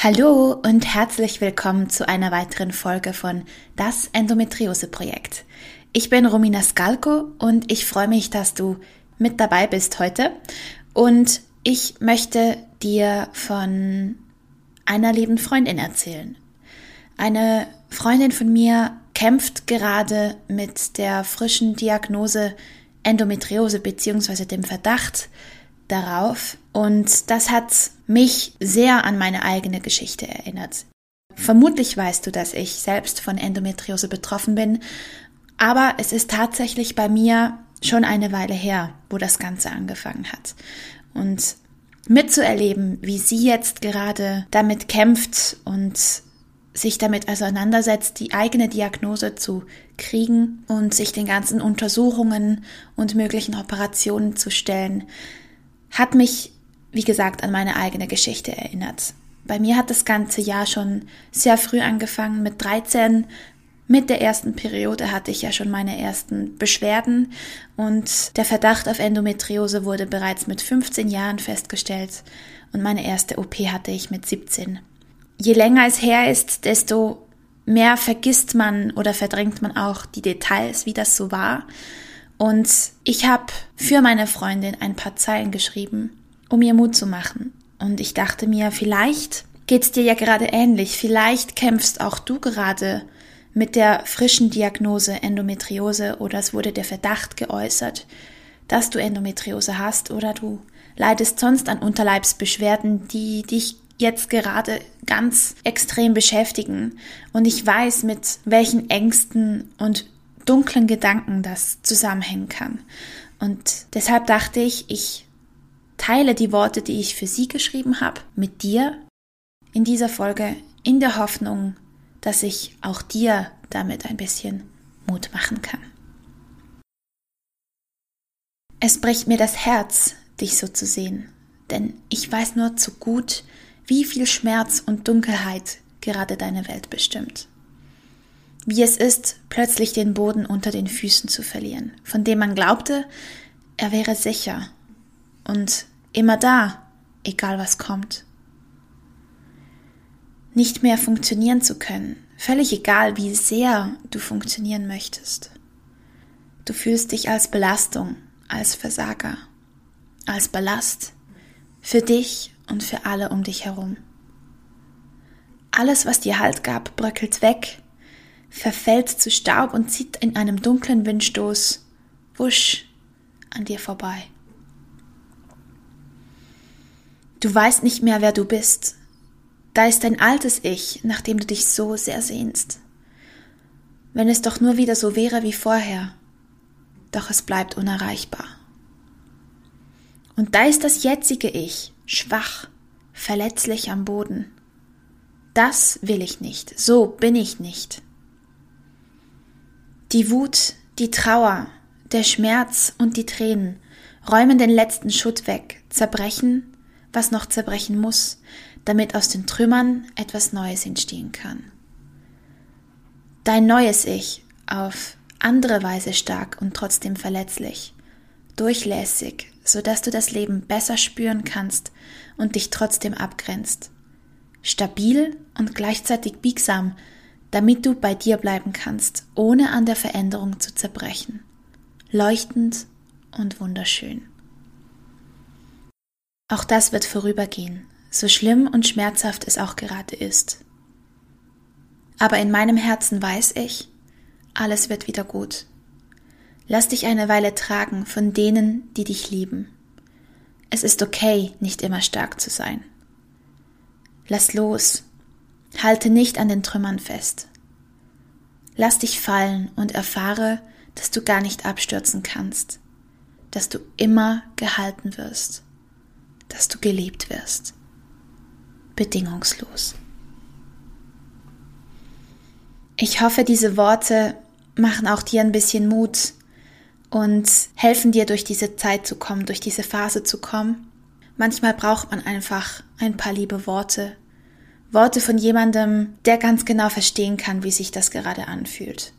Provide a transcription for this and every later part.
Hallo und herzlich willkommen zu einer weiteren Folge von Das Endometriose-Projekt. Ich bin Romina Skalko und ich freue mich, dass du mit dabei bist heute. Und ich möchte dir von einer lieben Freundin erzählen. Eine Freundin von mir kämpft gerade mit der frischen Diagnose Endometriose bzw. dem Verdacht darauf. Und das hat mich sehr an meine eigene Geschichte erinnert. Vermutlich weißt du, dass ich selbst von Endometriose betroffen bin, aber es ist tatsächlich bei mir schon eine Weile her, wo das Ganze angefangen hat. Und mitzuerleben, wie sie jetzt gerade damit kämpft und sich damit auseinandersetzt, die eigene Diagnose zu kriegen und sich den ganzen Untersuchungen und möglichen Operationen zu stellen, hat mich, wie gesagt, an meine eigene Geschichte erinnert. Bei mir hat das ganze Jahr schon sehr früh angefangen. Mit 13, mit der ersten Periode hatte ich ja schon meine ersten Beschwerden und der Verdacht auf Endometriose wurde bereits mit 15 Jahren festgestellt und meine erste OP hatte ich mit 17. Je länger es her ist, desto mehr vergisst man oder verdrängt man auch die Details, wie das so war. Und ich habe für meine Freundin ein paar Zeilen geschrieben, um ihr Mut zu machen. Und ich dachte mir, vielleicht geht's dir ja gerade ähnlich. Vielleicht kämpfst auch du gerade mit der frischen Diagnose Endometriose oder es wurde der Verdacht geäußert, dass du Endometriose hast oder du leidest sonst an Unterleibsbeschwerden, die dich jetzt gerade ganz extrem beschäftigen. Und ich weiß, mit welchen Ängsten und dunklen Gedanken das zusammenhängen kann. Und deshalb dachte ich, ich teile die Worte, die ich für sie geschrieben habe, mit dir in dieser Folge in der Hoffnung, dass ich auch dir damit ein bisschen Mut machen kann. Es bricht mir das Herz, dich so zu sehen, denn ich weiß nur zu gut, wie viel Schmerz und Dunkelheit gerade deine Welt bestimmt wie es ist, plötzlich den Boden unter den Füßen zu verlieren, von dem man glaubte, er wäre sicher und immer da, egal was kommt. Nicht mehr funktionieren zu können, völlig egal, wie sehr du funktionieren möchtest. Du fühlst dich als Belastung, als Versager, als Ballast für dich und für alle um dich herum. Alles, was dir Halt gab, bröckelt weg verfällt zu Staub und zieht in einem dunklen Windstoß wusch an dir vorbei. Du weißt nicht mehr, wer du bist. Da ist dein altes Ich, nach dem du dich so sehr sehnst. Wenn es doch nur wieder so wäre wie vorher. Doch es bleibt unerreichbar. Und da ist das jetzige Ich, schwach, verletzlich am Boden. Das will ich nicht, so bin ich nicht. Die Wut, die Trauer, der Schmerz und die Tränen räumen den letzten Schutt weg, zerbrechen, was noch zerbrechen muss, damit aus den Trümmern etwas Neues entstehen kann. Dein neues Ich, auf andere Weise stark und trotzdem verletzlich, durchlässig, so dass du das Leben besser spüren kannst und dich trotzdem abgrenzt. Stabil und gleichzeitig biegsam, damit du bei dir bleiben kannst, ohne an der Veränderung zu zerbrechen. Leuchtend und wunderschön. Auch das wird vorübergehen, so schlimm und schmerzhaft es auch gerade ist. Aber in meinem Herzen weiß ich, alles wird wieder gut. Lass dich eine Weile tragen von denen, die dich lieben. Es ist okay, nicht immer stark zu sein. Lass los Halte nicht an den Trümmern fest. Lass dich fallen und erfahre, dass du gar nicht abstürzen kannst, dass du immer gehalten wirst, dass du geliebt wirst. Bedingungslos. Ich hoffe, diese Worte machen auch dir ein bisschen Mut und helfen dir durch diese Zeit zu kommen, durch diese Phase zu kommen. Manchmal braucht man einfach ein paar liebe Worte. Worte von jemandem, der ganz genau verstehen kann, wie sich das gerade anfühlt.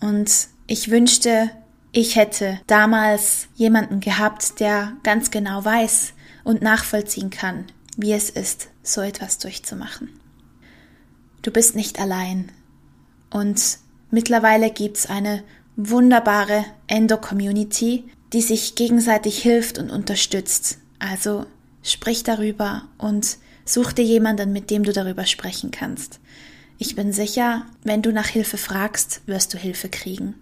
Und ich wünschte, ich hätte damals jemanden gehabt, der ganz genau weiß und nachvollziehen kann, wie es ist, so etwas durchzumachen. Du bist nicht allein. Und mittlerweile gibt's eine wunderbare Endo-Community, die sich gegenseitig hilft und unterstützt. Also sprich darüber und such dir jemanden, mit dem du darüber sprechen kannst. Ich bin sicher, wenn du nach Hilfe fragst, wirst du Hilfe kriegen.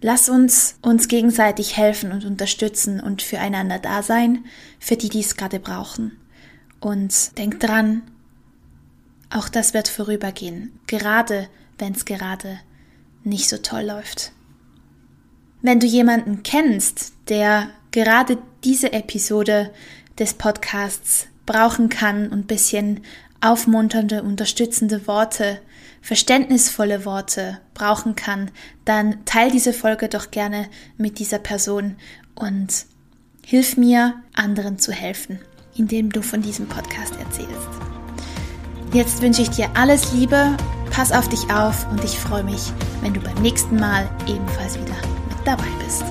Lass uns uns gegenseitig helfen und unterstützen und füreinander da sein, für die, die es gerade brauchen. Und denk dran, auch das wird vorübergehen, gerade wenn es gerade nicht so toll läuft. Wenn du jemanden kennst, der gerade diese Episode des Podcasts brauchen kann und bisschen aufmunternde, unterstützende Worte, verständnisvolle Worte brauchen kann, dann teil diese Folge doch gerne mit dieser Person und hilf mir, anderen zu helfen, indem du von diesem Podcast erzählst. Jetzt wünsche ich dir alles Liebe, pass auf dich auf und ich freue mich, wenn du beim nächsten Mal ebenfalls wieder mit dabei bist.